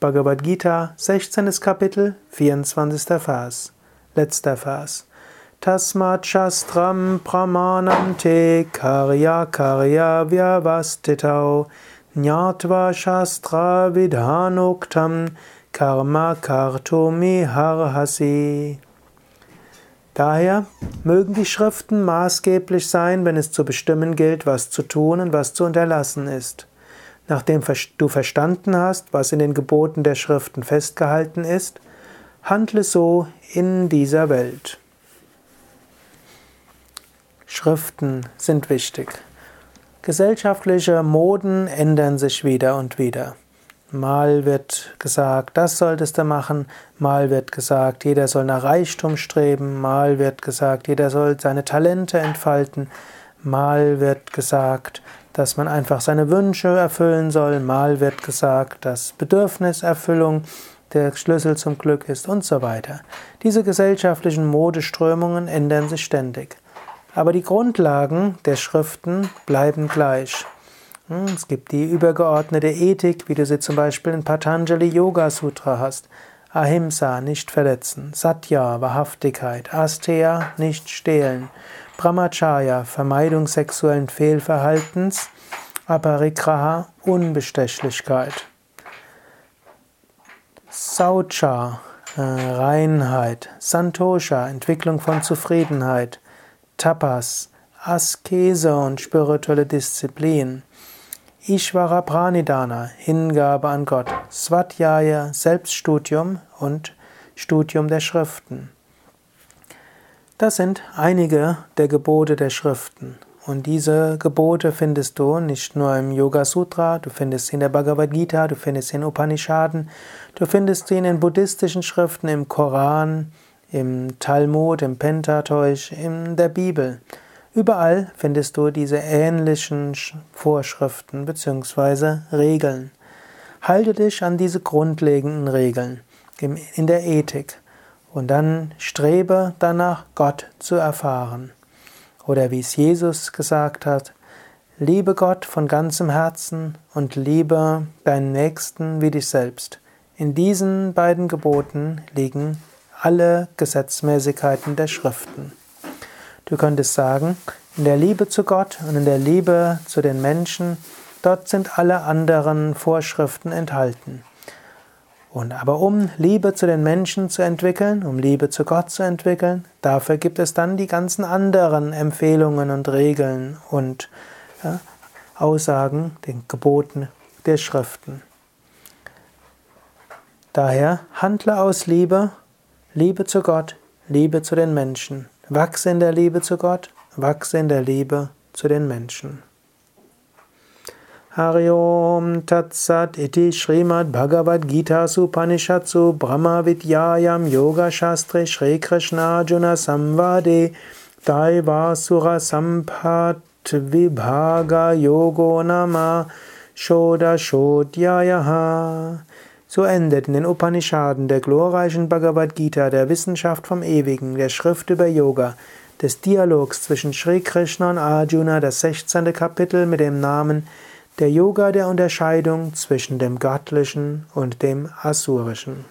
Bhagavad Gita, 16. Kapitel, 24. Vers. Letzter Vers. Tasmat Shastram Pramanam Te Karya Karya Vyavastitau Nyatva Shastra Vidhanuktam Karma Kartumi Harhasi. Daher mögen die Schriften maßgeblich sein, wenn es zu bestimmen gilt, was zu tun und was zu unterlassen ist. Nachdem du verstanden hast, was in den Geboten der Schriften festgehalten ist, handle so in dieser Welt. Schriften sind wichtig. Gesellschaftliche Moden ändern sich wieder und wieder. Mal wird gesagt, das solltest du machen, mal wird gesagt, jeder soll nach Reichtum streben, mal wird gesagt, jeder soll seine Talente entfalten, mal wird gesagt, dass man einfach seine Wünsche erfüllen soll, mal wird gesagt, dass Bedürfniserfüllung der Schlüssel zum Glück ist und so weiter. Diese gesellschaftlichen Modeströmungen ändern sich ständig. Aber die Grundlagen der Schriften bleiben gleich. Hm, es gibt die übergeordnete Ethik, wie du sie zum Beispiel in Patanjali Yoga Sutra hast. Ahimsa, nicht verletzen. Satya, Wahrhaftigkeit. Asteya, nicht stehlen. Brahmacharya, Vermeidung sexuellen Fehlverhaltens, Aparigraha, Unbestechlichkeit. Saucha, äh, Reinheit, Santosha, Entwicklung von Zufriedenheit, Tapas, Askese und spirituelle Disziplin, Ishvara Pranidhana, Hingabe an Gott, Swadhyaya, Selbststudium und Studium der Schriften. Das sind einige der Gebote der Schriften. Und diese Gebote findest du nicht nur im Yoga Sutra, du findest sie in der Bhagavad Gita, du findest sie in Upanishaden, du findest sie in den buddhistischen Schriften, im Koran, im Talmud, im Pentateuch, in der Bibel. Überall findest du diese ähnlichen Vorschriften bzw. Regeln. Halte dich an diese grundlegenden Regeln in der Ethik. Und dann strebe danach, Gott zu erfahren. Oder wie es Jesus gesagt hat, liebe Gott von ganzem Herzen und liebe deinen Nächsten wie dich selbst. In diesen beiden Geboten liegen alle Gesetzmäßigkeiten der Schriften. Du könntest sagen, in der Liebe zu Gott und in der Liebe zu den Menschen, dort sind alle anderen Vorschriften enthalten. Und aber um Liebe zu den Menschen zu entwickeln, um Liebe zu Gott zu entwickeln, dafür gibt es dann die ganzen anderen Empfehlungen und Regeln und ja, Aussagen, den Geboten der Schriften. Daher handle aus Liebe, Liebe zu Gott, Liebe zu den Menschen. Wachse in der Liebe zu Gott, wachse in der Liebe zu den Menschen. Hariom Tatsat iti Srimad Bhagavad Gita Supanishatsu Brahma Vidyayam Yoga Shastre Shri Krishna Arjuna Samvade Daivasura Sampat Vibhaga Yogo Shoda Shodhyayaha so endet in den Upanishaden der glorreichen Bhagavad Gita, der Wissenschaft vom Ewigen, der Schrift über Yoga, des Dialogs zwischen Sri Krishna und Arjuna, das 16. Kapitel mit dem Namen der Yoga der Unterscheidung zwischen dem Göttlichen und dem Asurischen.